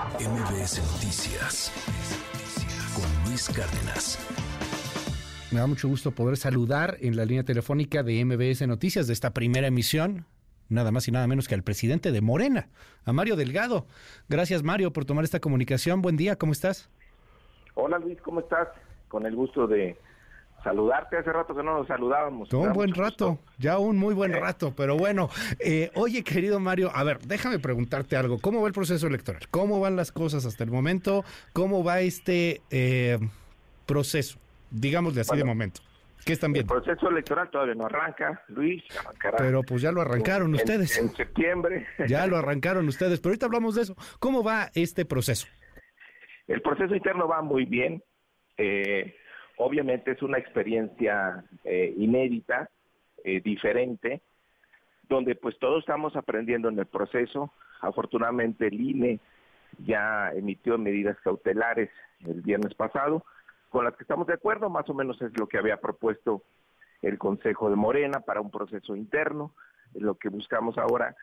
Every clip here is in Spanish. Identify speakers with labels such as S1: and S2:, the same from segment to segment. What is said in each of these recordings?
S1: MBS Noticias con Luis Cárdenas.
S2: Me da mucho gusto poder saludar en la línea telefónica de MBS Noticias de esta primera emisión, nada más y nada menos que al presidente de Morena, a Mario Delgado. Gracias Mario por tomar esta comunicación. Buen día, ¿cómo estás?
S3: Hola Luis, ¿cómo estás? Con el gusto de saludarte. Hace rato que no nos saludábamos.
S2: un buen rato, ya un muy buen rato, pero bueno. Eh, oye, querido Mario, a ver, déjame preguntarte algo. ¿Cómo va el proceso electoral? ¿Cómo van las cosas hasta el momento? ¿Cómo va este eh, proceso? Digámosle así de momento. ¿Qué están viendo?
S3: El proceso electoral todavía no arranca, Luis.
S2: Pero pues ya lo arrancaron ustedes.
S3: En septiembre.
S2: Ya lo arrancaron ustedes, pero ahorita hablamos de eso. ¿Cómo va este proceso?
S3: El proceso interno va muy bien. Eh, obviamente es una experiencia eh, inédita, eh, diferente, donde pues todos estamos aprendiendo en el proceso. Afortunadamente el INE ya emitió medidas cautelares el viernes pasado, con las que estamos de acuerdo, más o menos es lo que había propuesto el Consejo de Morena para un proceso interno, lo que buscamos ahora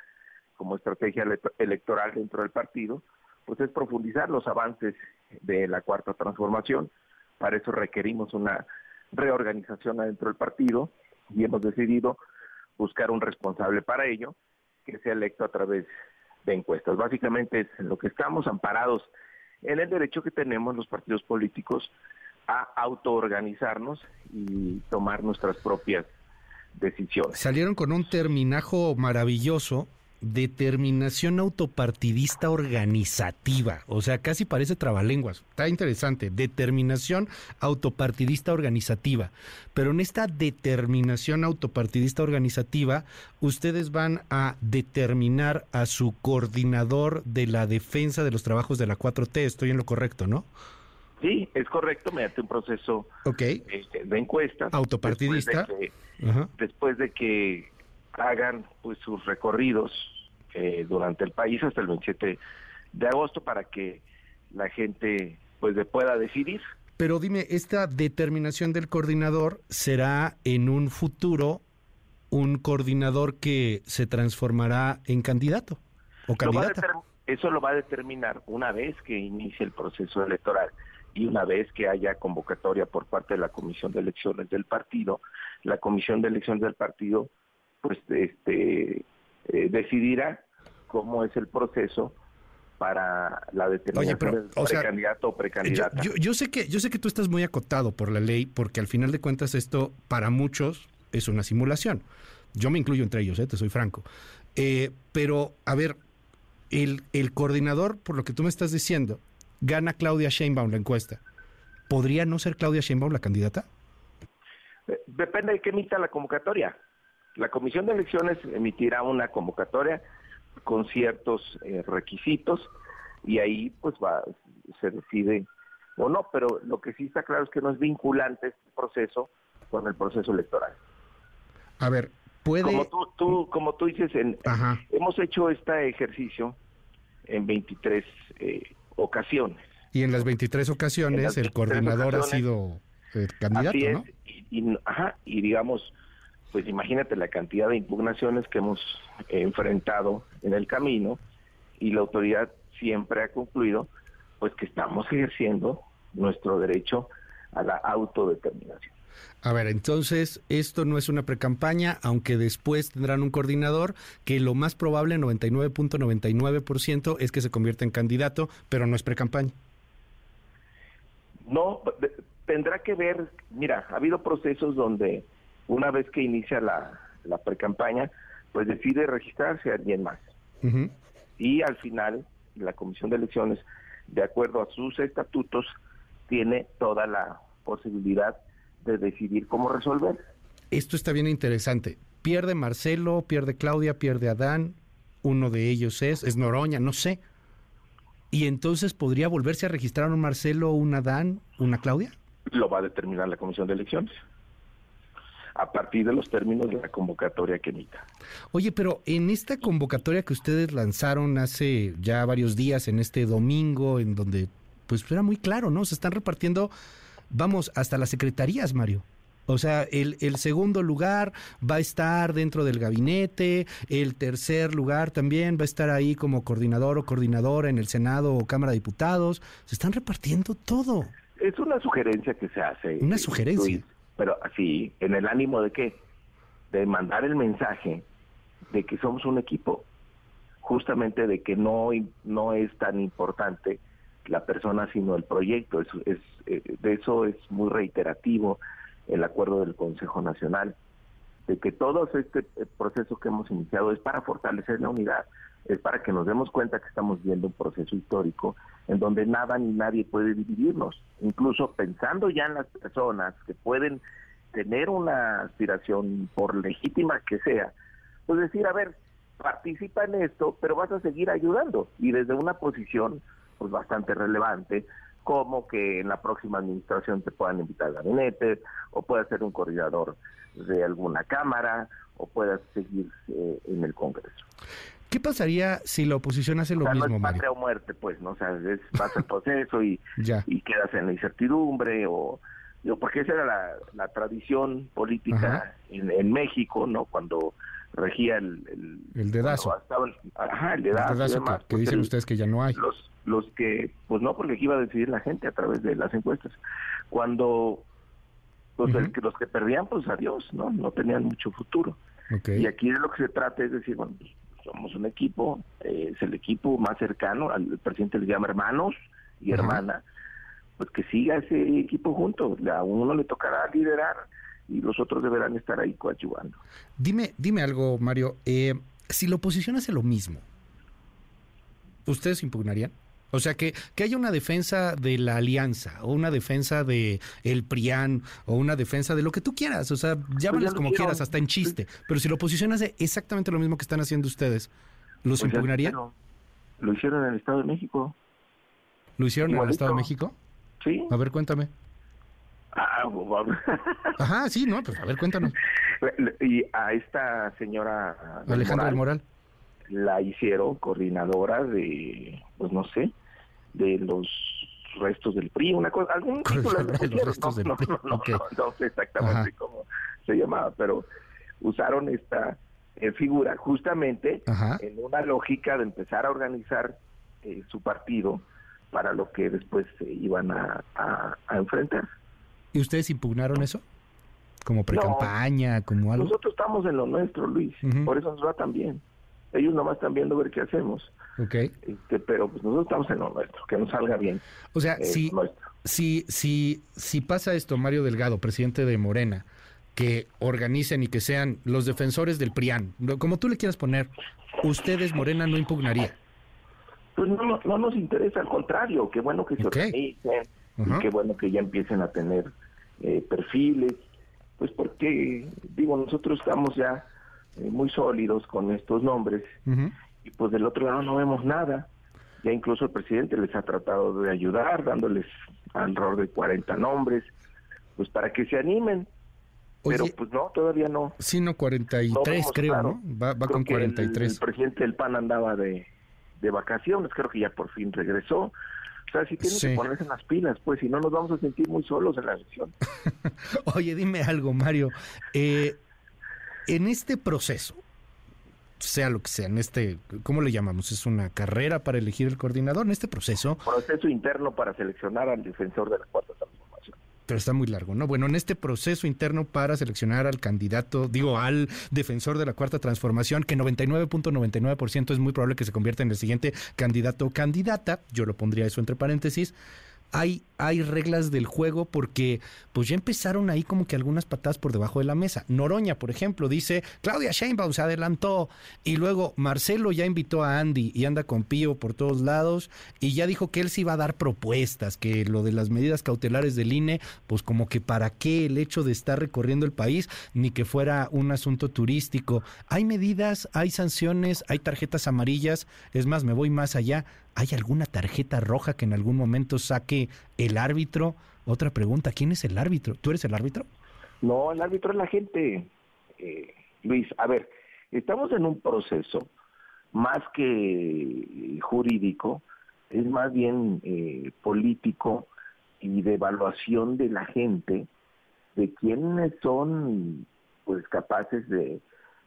S3: como estrategia electoral dentro del partido, pues es profundizar los avances de la cuarta transformación. Para eso requerimos una reorganización adentro del partido y hemos decidido buscar un responsable para ello que sea electo a través de encuestas. Básicamente es en lo que estamos amparados en el derecho que tenemos los partidos políticos a autoorganizarnos y tomar nuestras propias decisiones.
S2: Salieron con un terminajo maravilloso, determinación autopartidista organizativa, o sea, casi parece trabalenguas, está interesante, determinación autopartidista organizativa, pero en esta determinación autopartidista organizativa, ustedes van a determinar a su coordinador de la defensa de los trabajos de la 4T, estoy en lo correcto, ¿no?
S3: Sí, es correcto, mediante un proceso
S2: okay.
S3: este, de encuestas.
S2: Autopartidista.
S3: Después de, que, hagan pues sus recorridos eh, durante el país hasta el 27 de agosto para que la gente pues pueda decidir.
S2: Pero dime, ¿esta determinación del coordinador será en un futuro un coordinador que se transformará en candidato o candidata?
S3: eso lo va a determinar una vez que inicie el proceso electoral y una vez que haya convocatoria por parte de la Comisión de Elecciones del partido, la Comisión de Elecciones del partido pues este eh, decidirá cómo es el proceso para la determinación del candidato o precandidata.
S2: Yo, yo, sé que yo sé que tú estás muy acotado por la ley porque al final de cuentas esto para muchos es una simulación. Yo me incluyo entre ellos, ¿eh? te soy franco. Eh, pero a ver, el, el coordinador, por lo que tú me estás diciendo, gana Claudia Sheinbaum la encuesta, ¿podría no ser Claudia Sheinbaum la candidata?
S3: Eh, depende de qué emita la convocatoria. La Comisión de Elecciones emitirá una convocatoria con ciertos eh, requisitos y ahí pues va se decide o no, pero lo que sí está claro es que no es vinculante este proceso con el proceso electoral.
S2: A ver, puede
S3: como tú, como tú dices en, hemos hecho este ejercicio en 23 eh, ocasiones.
S2: Y en las 23 ocasiones el coordinador ha sido el candidato, ¿no?
S3: Y, ajá, y digamos, pues imagínate la cantidad de impugnaciones que hemos enfrentado en el camino y la autoridad siempre ha concluido pues que estamos ejerciendo nuestro derecho a la autodeterminación.
S2: A ver, entonces esto no es una precampaña, aunque después tendrán un coordinador que lo más probable, 99.99%, es que se convierta en candidato, pero no es precampaña.
S3: No, tendrá que ver, mira, ha habido procesos donde una vez que inicia la, la precampaña, pues decide registrarse a alguien más. Y al final, la Comisión de Elecciones, de acuerdo a sus estatutos, tiene toda la posibilidad de decidir cómo resolver.
S2: Esto está bien interesante. Pierde Marcelo, pierde Claudia, pierde Adán, uno de ellos es, es Noroña, no sé. ¿Y entonces podría volverse a registrar un Marcelo, un Adán, una Claudia?
S3: Lo va a determinar la Comisión de Elecciones a partir de los términos de la convocatoria que emita.
S2: Oye, pero en esta convocatoria que ustedes lanzaron hace ya varios días, en este domingo, en donde pues era muy claro, ¿no? Se están repartiendo vamos hasta las secretarías, Mario. O sea, el, el, segundo lugar va a estar dentro del gabinete, el tercer lugar también va a estar ahí como coordinador o coordinadora en el Senado o Cámara de Diputados. Se están repartiendo todo.
S3: Es una sugerencia que se hace.
S2: Una sugerencia.
S3: Pero así, en el ánimo de qué? De mandar el mensaje de que somos un equipo, justamente de que no, no es tan importante la persona sino el proyecto. Es, es, eh, de eso es muy reiterativo el acuerdo del Consejo Nacional, de que todo este eh, proceso que hemos iniciado es para fortalecer la unidad, es para que nos demos cuenta que estamos viendo un proceso histórico en donde nada ni nadie puede dividirnos, incluso pensando ya en las personas que pueden tener una aspiración, por legítima que sea, pues decir, a ver, participa en esto, pero vas a seguir ayudando y desde una posición pues bastante relevante como que en la próxima administración te puedan invitar al gabinete, o puedas ser un coordinador de alguna cámara, o puedas seguir eh, en el Congreso.
S2: ¿Qué pasaría si la oposición hace lo mismo,
S3: no es patria o muerte, pues, ¿no? O sea, es, pasa el proceso y, y quedas en la incertidumbre, o... porque esa era la, tradición política en, en, México, ¿no? Cuando regía el...
S2: El, el dedazo.
S3: ajá, el dedazo.
S2: que, pues dicen ustedes que ya no hay.
S3: Los, los que, pues no, porque iba a decidir la gente a través de las encuestas. Cuando pues los que perdían, pues adiós, ¿no? No tenían mucho futuro. Y aquí de lo que se trata es decir, bueno, pues, somos un equipo, eh, es el equipo más cercano, al presidente le llama hermanos y hermana, pues que siga ese equipo junto, a uno le tocará liderar y los otros deberán estar ahí coadyuvando.
S2: Dime, dime algo, Mario, eh, si la oposición hace lo mismo, ¿ustedes impugnarían? O sea, que, que haya una defensa de la alianza, o una defensa de el PRIAN, o una defensa de lo que tú quieras. O sea, pues como quieras, hasta en chiste. Pero si la oposición hace exactamente lo mismo que están haciendo ustedes, ¿los pues impugnarían?
S3: Lo hicieron en el Estado de México.
S2: ¿Lo hicieron en el Estado de México?
S3: Sí.
S2: A ver, cuéntame.
S3: Ah,
S2: Ajá, sí, no, pues a ver, cuéntanos.
S3: Y a esta señora...
S2: Alejandra del Moral.
S3: La hicieron coordinadora de, pues no sé, de los restos del PRI, una cosa, algún título no, no, no, sé exactamente cómo se llamaba, pero usaron esta eh, figura justamente en una lógica de empezar a organizar eh, su partido para lo que después se iban a, a enfrentar.
S2: ¿Y ustedes impugnaron eso? ¿Como pre-campaña, como algo?
S3: Nosotros estamos en lo nuestro, Luis. Por eso nos va tan bien. Ellos nomás están viendo ver qué hacemos.
S2: Ok.
S3: Este, pero pues nosotros estamos en lo nuestro, que nos salga bien.
S2: O sea, si, si, si, si pasa esto, Mario Delgado, presidente de Morena, que organicen y que sean los defensores del PRIAN, como tú le quieras poner, ustedes, Morena, no impugnaría.
S3: Pues no, no nos interesa, al contrario, qué bueno que se organicen, y qué bueno que ya empiecen a tener eh, perfiles, pues porque, digo, nosotros estamos ya eh, muy sólidos con estos nombres y pues del otro lado no vemos nada. Ya incluso el presidente les ha tratado de ayudar, dándoles alrededor de 40 nombres, pues para que se animen. Pero pues no, todavía no.
S2: Sí, no, 43 creo, ¿no? Va, con 43.
S3: El, presidente del PAN andaba de, de vacaciones, creo que ya por fin regresó. O sea, sí tienen que ponerse en las pilas, pues, si no nos vamos a sentir muy solos en la elección.
S2: Oye, dime algo, Mario. Eh, en este proceso, sea lo que sea, en este, ¿cómo le llamamos? ¿Es una carrera para elegir el coordinador? En este proceso.
S3: Proceso interno para seleccionar al defensor de la cuarta
S2: pero está muy largo, ¿no? Bueno, en este proceso interno para seleccionar al candidato, digo, al defensor de la cuarta transformación, que 99.99% es muy probable que se convierta en el siguiente candidato o candidata, yo lo pondría eso entre paréntesis, hay, hay reglas del juego porque pues ya empezaron ahí como que algunas patadas por debajo de la mesa. Noroña, por ejemplo, dice, Claudia Sheinbaum se adelantó y luego Marcelo ya invitó a Andy y anda con Pío por todos lados y ya dijo que él sí iba a dar propuestas, que lo de las medidas cautelares del INE, pues como que para qué el hecho de estar recorriendo el país, ni que fuera un asunto turístico. Hay medidas, hay sanciones, hay tarjetas amarillas, es más, me voy más allá ¿Hay alguna tarjeta roja que en algún momento saque el árbitro? Otra pregunta, ¿quién es el árbitro? ¿Tú eres el árbitro?
S3: No, el árbitro es la gente. Eh, Luis, a ver, estamos en un proceso más que jurídico, es más bien eh, político y de evaluación de la gente de quiénes son pues capaces de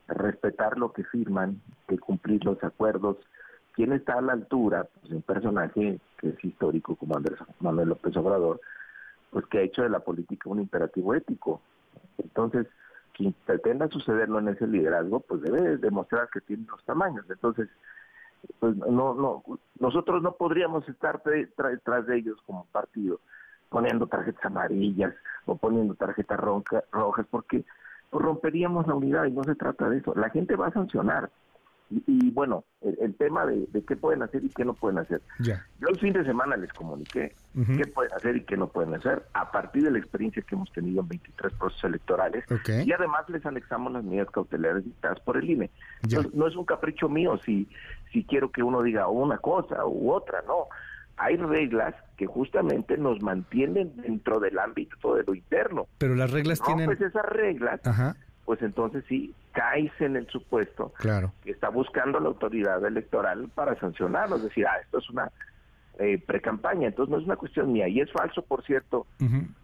S3: respetar lo que firman, de cumplir los acuerdos, quién está a la altura, pues un personaje que es histórico como Andrés Manuel López Obrador, pues que ha hecho de la política un imperativo ético. Entonces, quien pretenda sucederlo en ese liderazgo, pues debe demostrar que tiene los tamaños. Entonces, pues no, no, nosotros no podríamos estar detrás de ellos como partido poniendo tarjetas amarillas o poniendo tarjetas rojas porque romperíamos la unidad y no se trata de eso. La gente va a sancionar. Y, bueno, el, tema de, qué pueden hacer y qué no pueden hacer. Yo el fin de semana les comuniqué qué pueden hacer y qué no pueden hacer a partir de la experiencia que hemos tenido en 23 procesos electorales y además les anexamos las medidas cautelares dictadas por el INE. No, es un capricho mío si, si quiero que uno diga una cosa u otra, no. Hay reglas que justamente nos mantienen dentro del ámbito de lo interno.
S2: Pero las reglas tienen...
S3: Pues esas reglas... Ajá pues entonces sí caes en el supuesto
S2: claro.
S3: que está buscando la autoridad electoral para sancionarlo, es decir, ah, esto es una eh, pre-campaña, entonces no es una cuestión mía, y es falso, por cierto,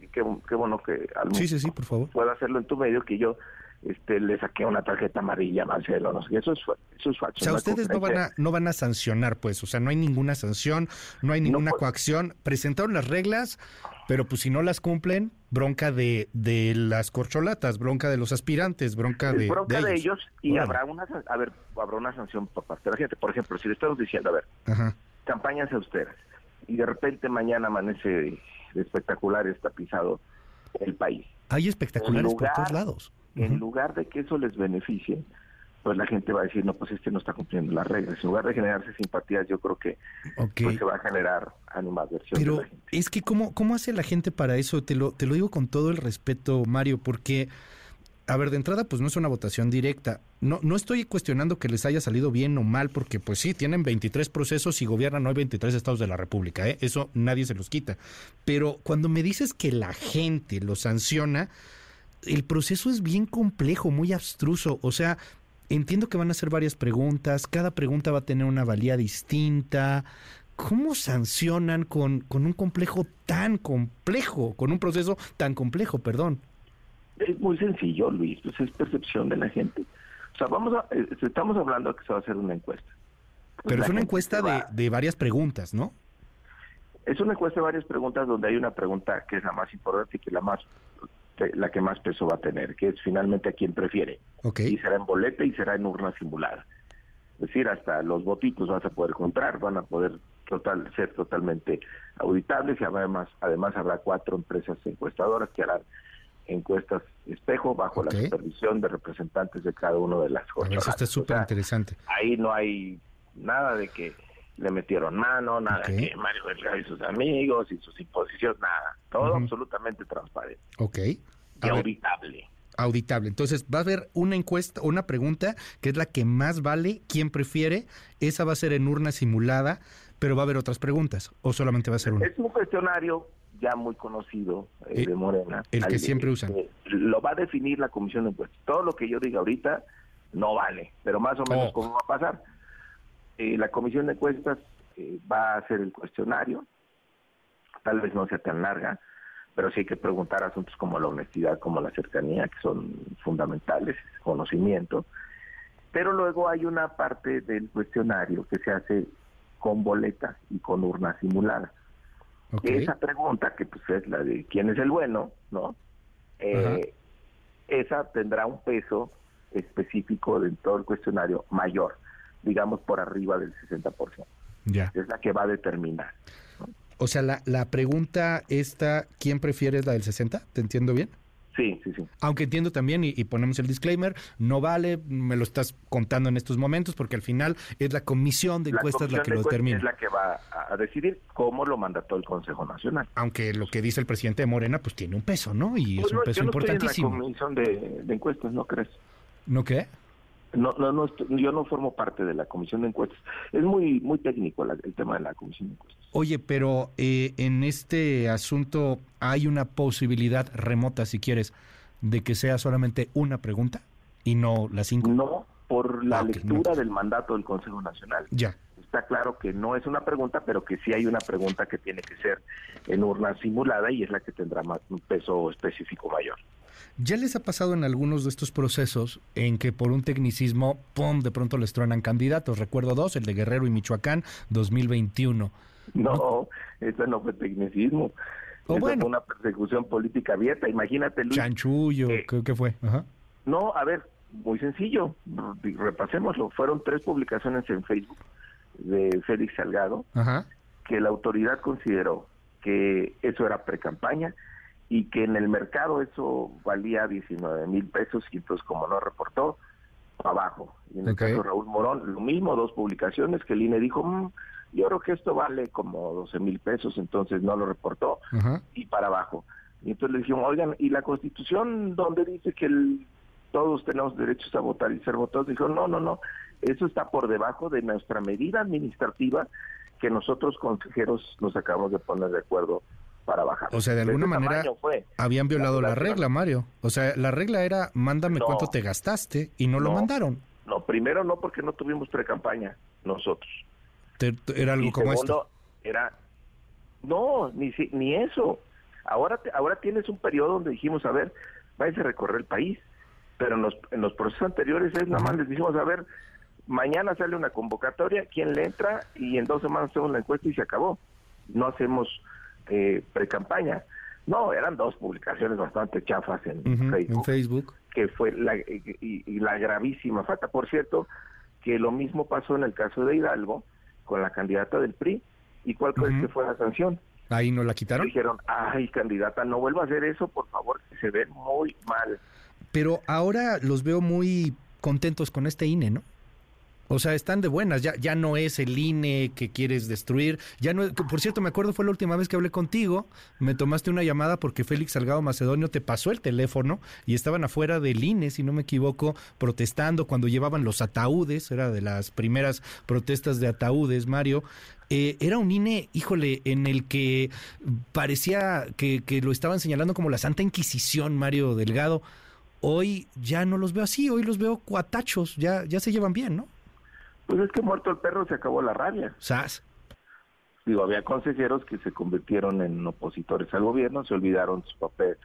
S3: y qué, bueno que
S2: al sí, sí, sí, por favor.
S3: pueda hacerlo en tu medio, que yo este, le saqué una tarjeta amarilla a Marcelo, no sé, eso es, eso es falso.
S2: O sea, ustedes no van, a, no van a sancionar, pues, o sea, no hay ninguna sanción, no hay ninguna coacción, presentaron las reglas, pero pues si no las cumplen, bronca de, de las corcholatas, bronca de los aspirantes, bronca de,
S3: bronca de, ellos. y habrá una a ver, habrá una sanción por parte de la gente. Por ejemplo, si le estamos diciendo, a ver, campañas austeras y de repente mañana amanece espectacular está pisado el país.
S2: Hay espectaculares por todos lados.
S3: En lugar de que eso les beneficie, pues la gente va a decir, no, pues este no está cumpliendo las reglas. En lugar de generarse simpatías, yo creo que pues, se va a generar animadversión.
S2: Pero es que, ¿cómo, ¿cómo hace la gente para eso? Te lo, te lo digo con todo el respeto, Mario, porque... A ver, de entrada, pues no es una votación directa. No, no estoy cuestionando que les haya salido bien o mal, porque pues sí, tienen 23 procesos y gobiernan hoy 23 estados de la República, ¿eh? eso nadie se los quita. Pero cuando me dices que la gente lo sanciona, el proceso es bien complejo, muy abstruso. O sea, entiendo que van a hacer varias preguntas, cada pregunta va a tener una valía distinta. ¿Cómo sancionan con, con un complejo tan complejo, con un proceso tan complejo, perdón?
S3: Es muy sencillo, Luis, pues es percepción de la gente. O sea, vamos a, eh, estamos hablando de que se va a hacer una encuesta.
S2: Pues Pero es una encuesta de, de varias preguntas, ¿no?
S3: Es una encuesta de varias preguntas donde hay una pregunta que es la más importante y que la más la que más peso va a tener, que es finalmente a quien prefiere. Y será en boleta y será en urna simulada. Es decir, hasta los votitos vas a poder comprar, van a poder total, ser totalmente auditables y además, además habrá cuatro empresas encuestadoras que harán encuestas espejo bajo la supervisión de representantes de cada uno de las
S2: cosas. Eso está súper interesante.
S3: Ahí no hay nada de que le metieron mano, nada de que Mario Delgado y sus amigos y sus imposiciones, nada. Todo absolutamente transparente.
S2: Ok.
S3: y auditable.
S2: Auditable. Entonces, va a haber una encuesta, una pregunta que es la que más vale, quién prefiere. Esa va a ser en urna simulada, pero va a haber otras preguntas, o solamente va a ser una.
S3: Es un cuestionario ya muy conocido eh, eh, de Morena.
S2: El que siempre usan.
S3: lo va a definir la comisión de encuestas. Todo lo que yo diga ahorita no vale, pero más o menos oh. cómo va a pasar. Eh, la comisión de encuestas va a hacer el cuestionario, tal vez no sea tan larga, pero sí hay que preguntar asuntos como la honestidad, como la cercanía, que son fundamentales, conocimiento. Pero luego hay una parte del cuestionario que se hace con boleta y con urna simulada. Esa pregunta, que pues es la de quién es el bueno, ¿no? Eh, esa tendrá un peso específico dentro del cuestionario mayor, digamos por arriba del 60%.
S2: Ya.
S3: Es la que va a determinar.
S2: O sea, la, la pregunta esta, ¿quién prefiere es la del 60? ¿Te entiendo bien?
S3: Sí, sí, sí.
S2: Aunque entiendo también, y, ponemos el disclaimer, no vale, me lo estás contando en estos momentos, porque al final es la comisión de encuestas la, que lo determina.
S3: Es la que va a decidir cómo lo mandató el Consejo Nacional.
S2: Aunque lo que dice el presidente de Morena, pues tiene un peso, ¿no? Y es pues un peso importantísimo.
S3: la comisión de, de encuestas, ¿no crees?
S2: ¿No qué?
S3: No, no, no, yo no formo parte de la comisión de encuestas. Es muy, muy técnico el tema de la comisión de encuestas.
S2: Oye, pero eh, en este asunto hay una posibilidad remota, si quieres, de que sea solamente una pregunta y no las cinco.
S3: No, por la ah, lectura del mandato del Consejo Nacional.
S2: Ya.
S3: está claro que no es una pregunta, pero que sí hay una pregunta que tiene que ser en urna simulada y es la que tendrá más un peso específico mayor.
S2: ¿Ya les ha pasado en algunos de estos procesos en que por un tecnicismo, ¡pum!, de pronto les truenan candidatos? Recuerdo dos, el de Guerrero y Michoacán, 2021.
S3: No, eso no fue tecnicismo.
S2: O
S3: Eso
S2: bueno.
S3: fue una persecución política abierta. Imagínate, Luis.
S2: Chanchullo,
S3: Eh,
S2: ¿qué, qué fue? Ajá.
S3: No, a ver, muy sencillo. Repasémoslo. Fueron tres publicaciones en Facebook de Félix Salgado
S2: Ajá.
S3: que la autoridad consideró que eso era pre-campaña y que en el mercado eso valía 19 mil pesos y entonces como no reportó, para abajo. Y en el caso de Raúl Morón, lo mismo, dos publicaciones que el INE dijo, "Mm, yo creo que esto vale como 12 mil pesos, entonces no lo reportó y para abajo. Y entonces le dijeron, oigan, ¿y la constitución donde dice que el- todos tenemos derechos a votar y ser votados? Dijo, no, no, no, eso está por debajo de nuestra medida administrativa que nosotros consejeros nos acabamos de poner de acuerdo para bajar.
S2: O sea, de alguna manera habían violado la regla, Mario. O sea, la regla era mándame
S3: No.
S2: cuánto te gastaste y no, lo mandaron.
S3: No, primero no porque no tuvimos pre-campaña nosotros.
S2: Te- te- era algo
S3: y
S2: como
S3: segundo,
S2: esto.
S3: era no, ni si- ni eso. Ahora te- ahora tienes un periodo donde dijimos, a ver, váyanse a recorrer el país, pero en los en los procesos anteriores es nada más les dijimos, a ver, mañana sale una convocatoria, quién le entra y en dos semanas hacemos la encuesta y se acabó. No hacemos eh, pre-campaña. No, eran dos publicaciones bastante chafas en Facebook
S2: en Facebook.
S3: que fue la, y, y la gravísima falta. Por cierto, que lo mismo pasó en el caso de Hidalgo con la candidata del PRI. ¿Y cuál crees que fue la sanción?
S2: Ahí no la quitaron.
S3: Dijeron, ay, candidata, no vuelva a hacer eso, por favor, que se ve muy mal.
S2: Pero ahora los veo muy contentos con este INE, ¿no? O sea, están de buenas, ya, ya no es el INE que quieres destruir, ya no, por cierto, me acuerdo fue la última vez que hablé contigo, me tomaste una llamada porque Félix Salgado Macedonio te pasó el teléfono y estaban afuera del INE, si no me equivoco, protestando cuando llevaban los ataúdes, era de las primeras protestas de ataúdes, Mario. Eh, era un INE, híjole, en el que parecía que, que lo estaban señalando como la Santa Inquisición, Mario Delgado. Hoy ya no los veo así, hoy los veo cuatachos, ya, ya se llevan bien, ¿no?
S3: Pues es que muerto el perro se acabó la rabia.
S2: Sas.
S3: Digo, había consejeros que se convirtieron en opositores al gobierno, se olvidaron su papel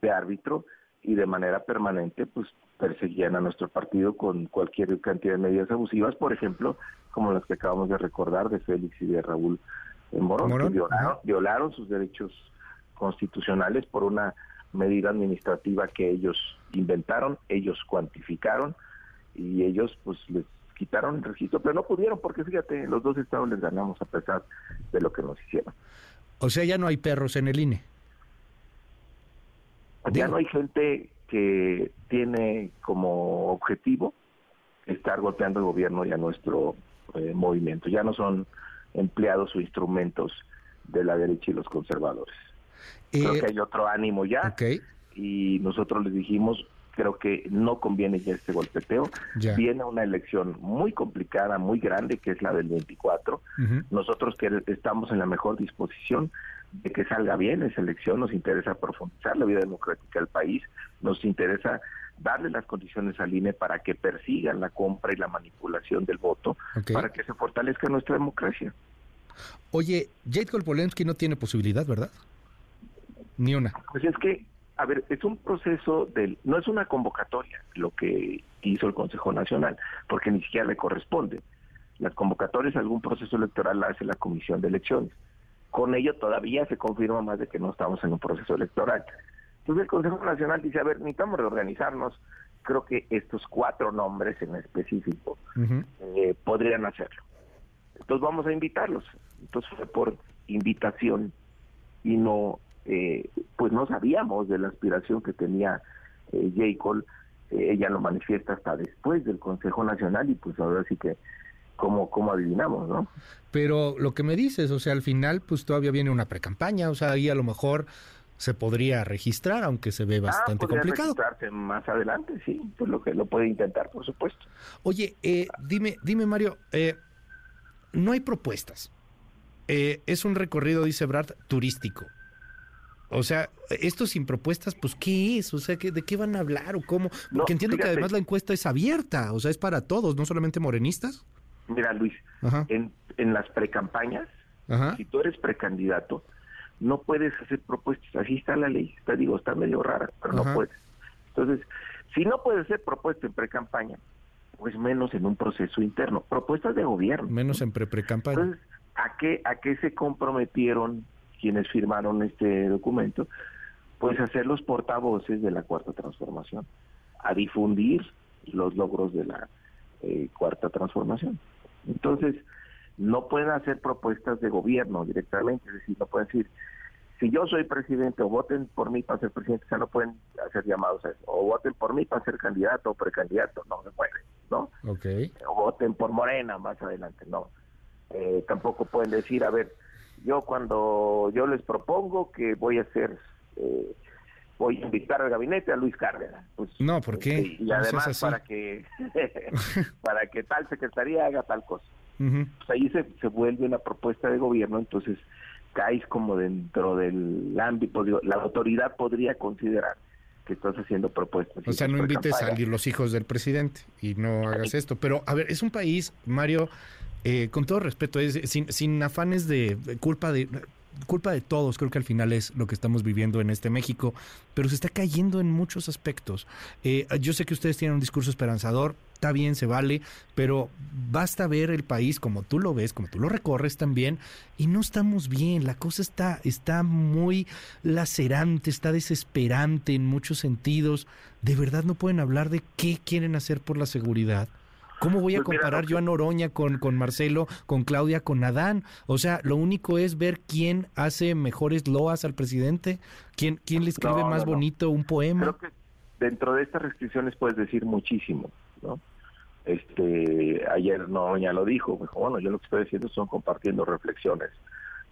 S3: de árbitro y de manera permanente pues perseguían a nuestro partido con cualquier cantidad de medidas abusivas, por ejemplo, como las que acabamos de recordar de Félix y de Raúl Morón,
S2: Morón,
S3: que violaron, violaron sus derechos constitucionales por una medida administrativa que ellos inventaron, ellos cuantificaron y ellos pues les quitaron el registro, pero no pudieron porque fíjate, los dos estados les ganamos a pesar de lo que nos hicieron.
S2: O sea, ya no hay perros en el INE.
S3: Ya
S2: Digo.
S3: no hay gente que tiene como objetivo estar golpeando al gobierno y a nuestro eh, movimiento. Ya no son empleados o instrumentos de la derecha y los conservadores. Creo
S2: Eh,
S3: que hay otro ánimo ya
S2: ok,
S3: y nosotros les dijimos, creo que no conviene ya este golpeteo.
S2: ya.
S3: Viene una elección muy complicada, muy grande, que es la del 24.
S2: Ujú.
S3: Nosotros que estamos en la mejor disposición de que salga bien esa elección, nos interesa profundizar la vida democrática del país, nos interesa darle las condiciones al INE para que persigan la compra y la manipulación del voto, para que se fortalezca nuestra democracia.
S2: Oye, Jade Kolpolensky no tiene posibilidad, ¿verdad? Ni una.
S3: Pues es que, a ver, es un proceso del, no es una convocatoria lo que hizo el Consejo Nacional, porque ni siquiera le corresponde. Las convocatorias, algún proceso electoral la hace la Comisión de Elecciones. Con ello todavía se confirma más de que no estamos en un proceso electoral. Entonces el Consejo Nacional dice, a ver, necesitamos reorganizarnos. Creo que estos cuatro nombres en específico eh, podrían hacerlo. Entonces vamos a invitarlos. Entonces fue por invitación y no, eh, pues no sabíamos de la aspiración que tenía eh, J. Cole. Eh, ella lo manifiesta hasta después del Consejo Nacional y pues ahora sí que como cómo adivinamos, ¿no?
S2: Pero lo que me dices, o sea, al final, pues todavía viene una precampaña, o sea, ahí a lo mejor se podría registrar, aunque se ve bastante
S3: ah,
S2: complicado.
S3: registrarse más adelante, sí, pues lo que lo puede intentar, por supuesto.
S2: Oye, eh, dime, dime Mario, eh, no hay propuestas. Eh, es un recorrido, dice Brad, turístico. O sea, esto sin propuestas, pues ¿qué es? O sea, ¿qué- ¿de qué van a hablar o cómo? Porque
S3: No,
S2: entiendo que además la encuesta es abierta, o sea, es para todos, no solamente morenistas.
S3: Mira, Luis, en, en las precampañas, si tú eres precandidato, no puedes hacer propuestas. Así está la ley. Te digo, está medio rara, pero no puedes. Entonces, si no puedes hacer propuestas en precampaña, pues menos en un proceso interno. Propuestas de gobierno.
S2: Menos en pre-precampaña.
S3: Entonces, ¿a qué, ¿a qué se comprometieron quienes firmaron este documento? Pues a ser los portavoces de la Cuarta Transformación, a difundir los logros de la eh, Cuarta Transformación. Entonces, no pueden hacer propuestas de gobierno directamente, es decir, no pueden decir, si yo soy presidente o voten por mí para ser presidente, o sea, no pueden hacer llamados a eso, o voten por mí para ser candidato o precandidato, no se puede, ¿no?
S2: Okay.
S3: O voten por Morena más adelante, no. Eh, tampoco pueden decir, a ver, yo cuando yo les propongo que voy a hacer... Eh, voy a invitar al gabinete a Luis Cárdenas. Pues,
S2: no, ¿por qué?
S3: Este, y, además para que para que tal secretaría haga tal cosa. pues ahí se, se vuelve una propuesta de gobierno, entonces caes como dentro del ámbito, la autoridad podría considerar que estás haciendo propuestas.
S2: O sea, no invites a los hijos del presidente y no hagas esto. Pero, a ver, es un país, Mario, eh, con todo respeto, es, sin, sin afanes de culpa de culpa de todos, creo que al final es lo que estamos viviendo en este México, pero se está cayendo en muchos aspectos. Eh, yo sé que ustedes tienen un discurso esperanzador, está bien, se vale, pero basta ver el país como tú lo ves, como tú lo recorres también, y no estamos bien, la cosa está, está muy lacerante, está desesperante en muchos sentidos. ¿De verdad no pueden hablar de qué quieren hacer por la seguridad? ¿Cómo voy a pues comparar yo a Noroña con, con Marcelo, con Claudia, con Adán? O sea, lo único es ver quién hace mejores loas al presidente, quién, quién le escribe más bonito un poema.
S3: Creo que dentro de estas restricciones puedes decir muchísimo, ¿no? Este, ayer Noroña lo dijo, dijo, bueno, yo lo que estoy diciendo son compartiendo reflexiones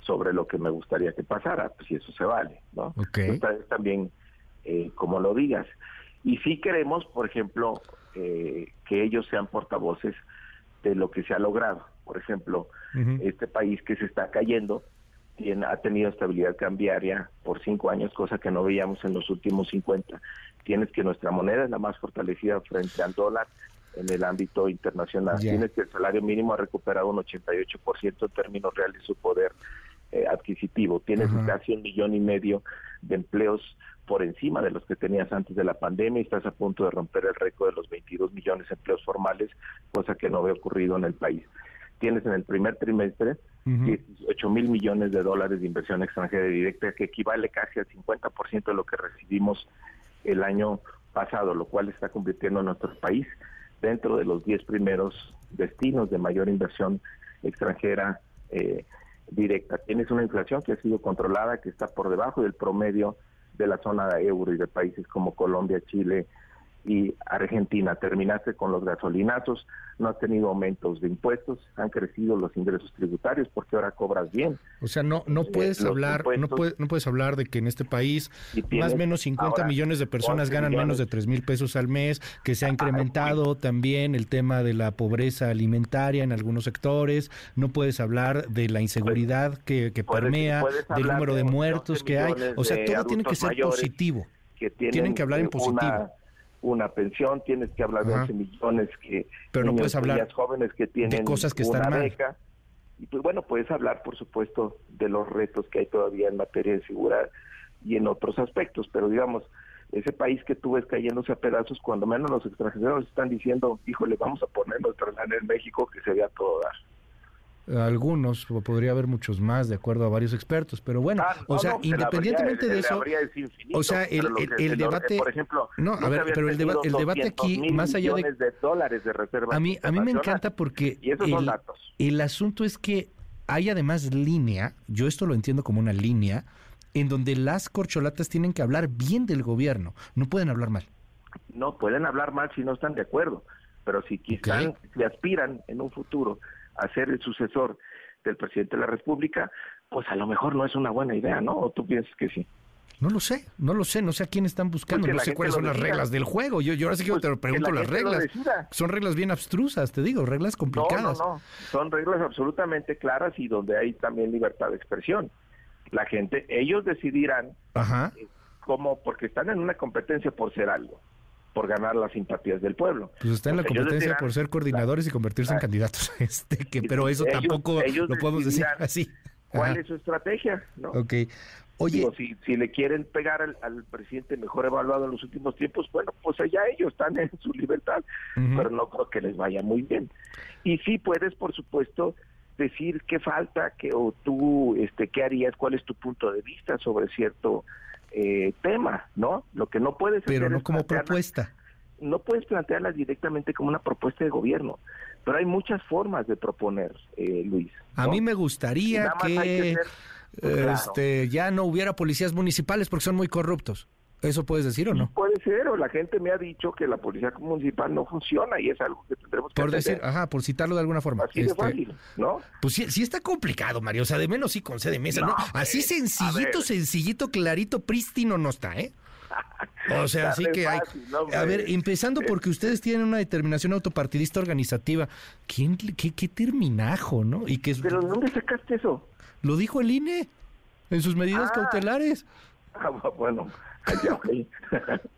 S3: sobre lo que me gustaría que pasara, pues si eso se vale, ¿no?
S2: Okay.
S3: también eh, como lo digas. Y si queremos, por ejemplo, eh, que ellos sean portavoces de lo que se ha logrado. Por ejemplo, este país que se está cayendo tiene, ha tenido estabilidad cambiaria por cinco años, cosa que no veíamos en los últimos 50. Tienes que nuestra moneda es la más fortalecida frente al dólar en el ámbito internacional. Tienes que el salario mínimo ha recuperado un 88% en términos reales de su poder eh, adquisitivo. Tienes casi un millón y medio de empleos por encima de los que tenías antes de la pandemia y estás a punto de romper el récord de los 22 millones de empleos formales, cosa que no había ocurrido en el país. Tienes en el primer trimestre 18 mil millones de dólares de inversión extranjera directa, que equivale casi al 50% de lo que recibimos el año pasado, lo cual está convirtiendo a nuestro país dentro de los 10 primeros destinos de mayor inversión extranjera eh, directa. Tienes una inflación que ha sido controlada, que está por debajo del promedio de la zona de euro y de países como Colombia, Chile y Argentina. Terminaste con los gasolinazos, no has tenido aumentos de impuestos, han crecido los ingresos tributarios porque ahora cobras bien.
S2: O sea, no no eh, puedes hablar no, puedes, no puedes hablar de que en este país más o menos 50 millones de personas ganan menos de 3 mil pesos al mes, que se ha incrementado también el tema de la pobreza alimentaria en algunos sectores, no puedes hablar de la inseguridad que, que permea, del número de muertos que hay, o sea, todo tiene que ser positivo.
S3: Que
S2: tienen, que hablar en positivo
S3: una pensión, tienes que hablar de 11 millones que
S2: pero no puedes hablar
S3: jóvenes que tienen
S2: cosas que están
S3: una beca. Y pues bueno, puedes hablar por supuesto de los retos que hay todavía en materia de seguridad y en otros aspectos, pero digamos, ese país que tú ves cayéndose a pedazos, cuando menos los extranjeros están diciendo, híjole, vamos a poner nuestra lana en México que se vea todo dar
S2: algunos, podría haber muchos más, de acuerdo a varios expertos, pero bueno, ah, o sea, independientemente de eso, o sea, el, el, debate,
S3: por ejemplo,
S2: no, a ver, pero el, el debate aquí, más allá de,
S3: de dólares de reserva,
S2: a mí, a mí me encanta porque el, el asunto es que hay además línea, yo esto lo entiendo como una línea, en donde las corcholatas tienen que hablar bien del gobierno, no pueden hablar mal.
S3: No, pueden hablar mal si no están de acuerdo, pero si quizás si aspiran en un futuro a ser el sucesor del presidente de la República, pues a lo mejor no es una buena idea, ¿no? ¿O tú piensas que sí?
S2: No lo sé, no lo sé, no sé a quién están buscando, no sé cuáles son las reglas del juego. Yo, yo ahora sí que pues te pregunto las reglas. Son reglas bien abstrusas, te digo, reglas complicadas.
S3: No, no, no, son reglas absolutamente claras y donde hay también libertad de expresión. La gente, ellos decidirán
S2: Ajá.
S3: Cómo, porque están en una competencia por ser algo. Por ganar las simpatías del pueblo.
S2: Pues está en la competencia por ser coordinadores y convertirse en candidatos. Este, que, pero eso tampoco lo podemos decir así.
S3: ¿Cuál es su estrategia? ¿no?
S2: Ok. Oye,
S3: si, si le quieren pegar al, presidente mejor evaluado en los últimos tiempos, bueno, pues allá ellos están en su libertad, pero no creo que les vaya muy bien. Y sí puedes, por supuesto, decir qué falta, que o tú, este, qué harías, cuál es tu punto de vista sobre cierto eh, tema, ¿no? Lo que no puedes
S2: pero no como propuesta.
S3: No puedes plantearla directamente como una propuesta de gobierno, pero hay muchas formas de proponer, eh, Luis.
S2: A mí me gustaría que este, ya no hubiera policías municipales porque son muy corruptos. ¿Eso puedes decir o no?
S3: Puede ser, o la gente me ha dicho que la policía municipal no funciona y es algo que tendremos que
S2: Por decir, ajá, por citarlo de alguna forma.
S3: Así de este, fácil, ¿no?
S2: Pues sí, sí, está complicado, Mario, o sea, de menos sí concede mesa, ¿no? Así sencillito, sencillito, clarito, prístino no está, ¿eh? O sea, así que hay... a ver, empezando porque ustedes tienen una determinación autopartidista organizativa. ¿Quién, qué, qué terminajo, no? Y que
S3: ¿Pero dónde sacaste eso?
S2: Lo dijo el INE en sus medidas ah. cautelares.
S3: Ah, bueno.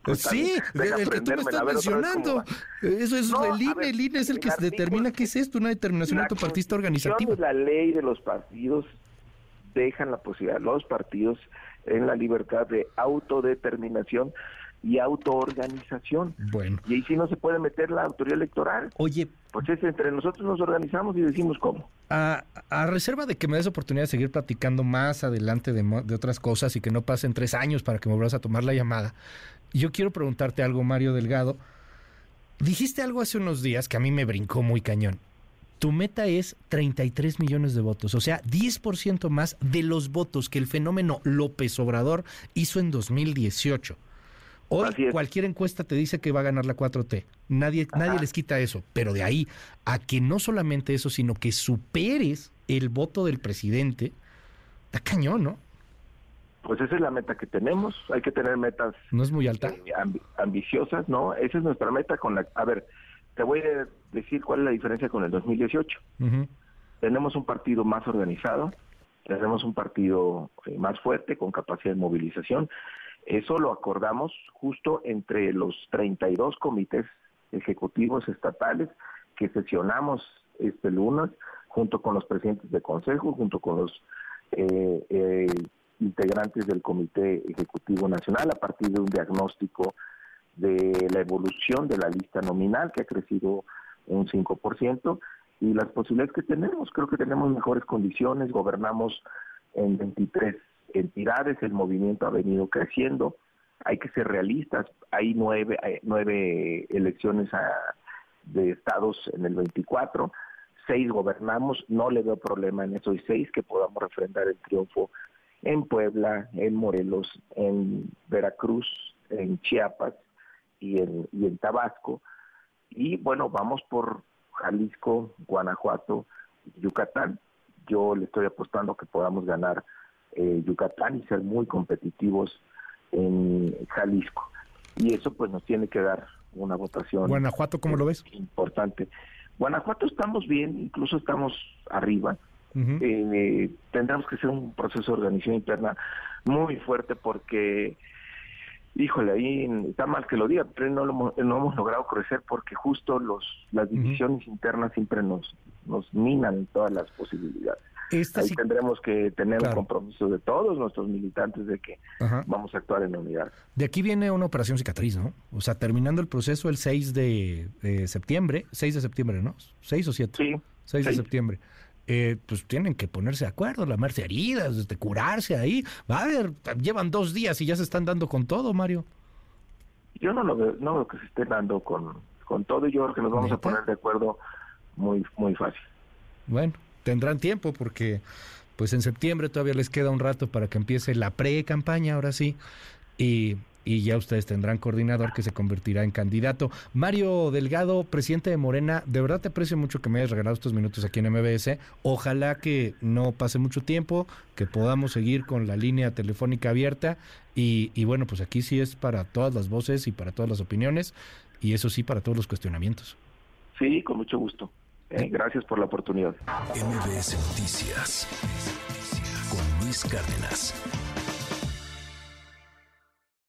S2: Pues sí, el que tú me estás mencionando. Eso es el INE, el INE es el que determina qué es esto, una determinación autopartista organizativa.
S3: La ley de los partidos dejan la posibilidad, los partidos en la libertad de autodeterminación y autoorganización.
S2: Bueno.
S3: Y ahí sí no se puede meter la autoridad electoral.
S2: Oye.
S3: Pues es entre nosotros nos organizamos y decimos cómo.
S2: A, reserva de que me des oportunidad de seguir platicando más adelante de, de, otras cosas y que no pasen tres años para que me vuelvas a tomar la llamada, yo quiero preguntarte algo, Mario Delgado. Dijiste algo hace unos días que a mí me brincó muy cañón. Tu meta es 33 millones de votos, o sea, 10% más de los votos que el fenómeno López Obrador hizo en 2018. Hoy cualquier encuesta te dice que va a ganar la 4T. Nadie, nadie les quita eso. Pero de ahí a que no solamente eso, sino que superes el voto del presidente, está cañón, ¿no?
S3: Pues esa es la meta que tenemos. Hay que tener metas.
S2: ¿No es muy alta?
S3: Eh, ambiciosas, ¿no? Esa es nuestra meta con la... A ver, te voy a decir cuál es la diferencia con el 2018. Tenemos un partido más organizado, tenemos un partido eh, más fuerte, con capacidad de movilización, eso lo acordamos justo entre los 32 comités ejecutivos estatales que sesionamos este lunes, junto con los presidentes de consejo, junto con los eh, eh, integrantes del Comité Ejecutivo Nacional, a partir de un diagnóstico de la evolución de la lista nominal, que ha crecido un 5%, y las posibilidades que tenemos. Creo que tenemos mejores condiciones, gobernamos en 23 entidades, el movimiento ha venido creciendo, hay que ser realistas, hay nueve, nueve elecciones de estados en el 24, seis gobernamos, no le veo problema en esos seis que podamos refrendar el triunfo en Puebla, en Morelos, en Veracruz, en Chiapas y en, y en Tabasco. Y bueno, vamos por Jalisco, Guanajuato, Yucatán. Yo le estoy apostando que podamos ganar eh, Yucatán y ser muy competitivos en Jalisco. Y eso pues nos tiene que dar una votación.
S2: Guanajuato, ¿cómo lo ves?
S3: Importante. Guanajuato estamos bien, incluso estamos arriba. Eh, tendremos que hacer un proceso de organización interna muy fuerte porque, híjole, ahí está mal que lo diga, pero no, lo, no hemos logrado crecer porque justo los las divisiones internas siempre nos, nos minan todas las posibilidades. Ahí tendremos que tener un compromiso de todos nuestros militantes de que vamos a actuar en unidad.
S2: De aquí viene una operación cicatriz, ¿no? O sea, terminando el proceso el 6 de, septiembre, 6 de septiembre, ¿no? ¿6 o 7?
S3: Sí.
S2: 6 de septiembre. Eh, pues tienen que ponerse de acuerdo, lamerse heridas, este, curarse ahí. Va a ver, llevan dos días y ya se están dando con todo, Mario.
S3: Yo no lo veo, no veo que se esté dando con, con todo y yo creo que nos vamos a poner de acuerdo muy, muy fácil.
S2: Bueno, tendrán tiempo porque pues en septiembre todavía les queda un rato para que empiece la pre-campaña, ahora sí, y, y, ya ustedes tendrán coordinador que se convertirá en candidato. Mario Delgado, presidente de Morena, de verdad te aprecio mucho que me hayas regalado estos minutos aquí en MBS. Ojalá que no pase mucho tiempo, que podamos seguir con la línea telefónica abierta y, y bueno, pues aquí sí es para todas las voces y para todas las opiniones y eso sí para todos los cuestionamientos.
S3: Sí, con mucho gusto. Eh, gracias por la oportunidad.
S1: MBS Noticias con Luis Cárdenas.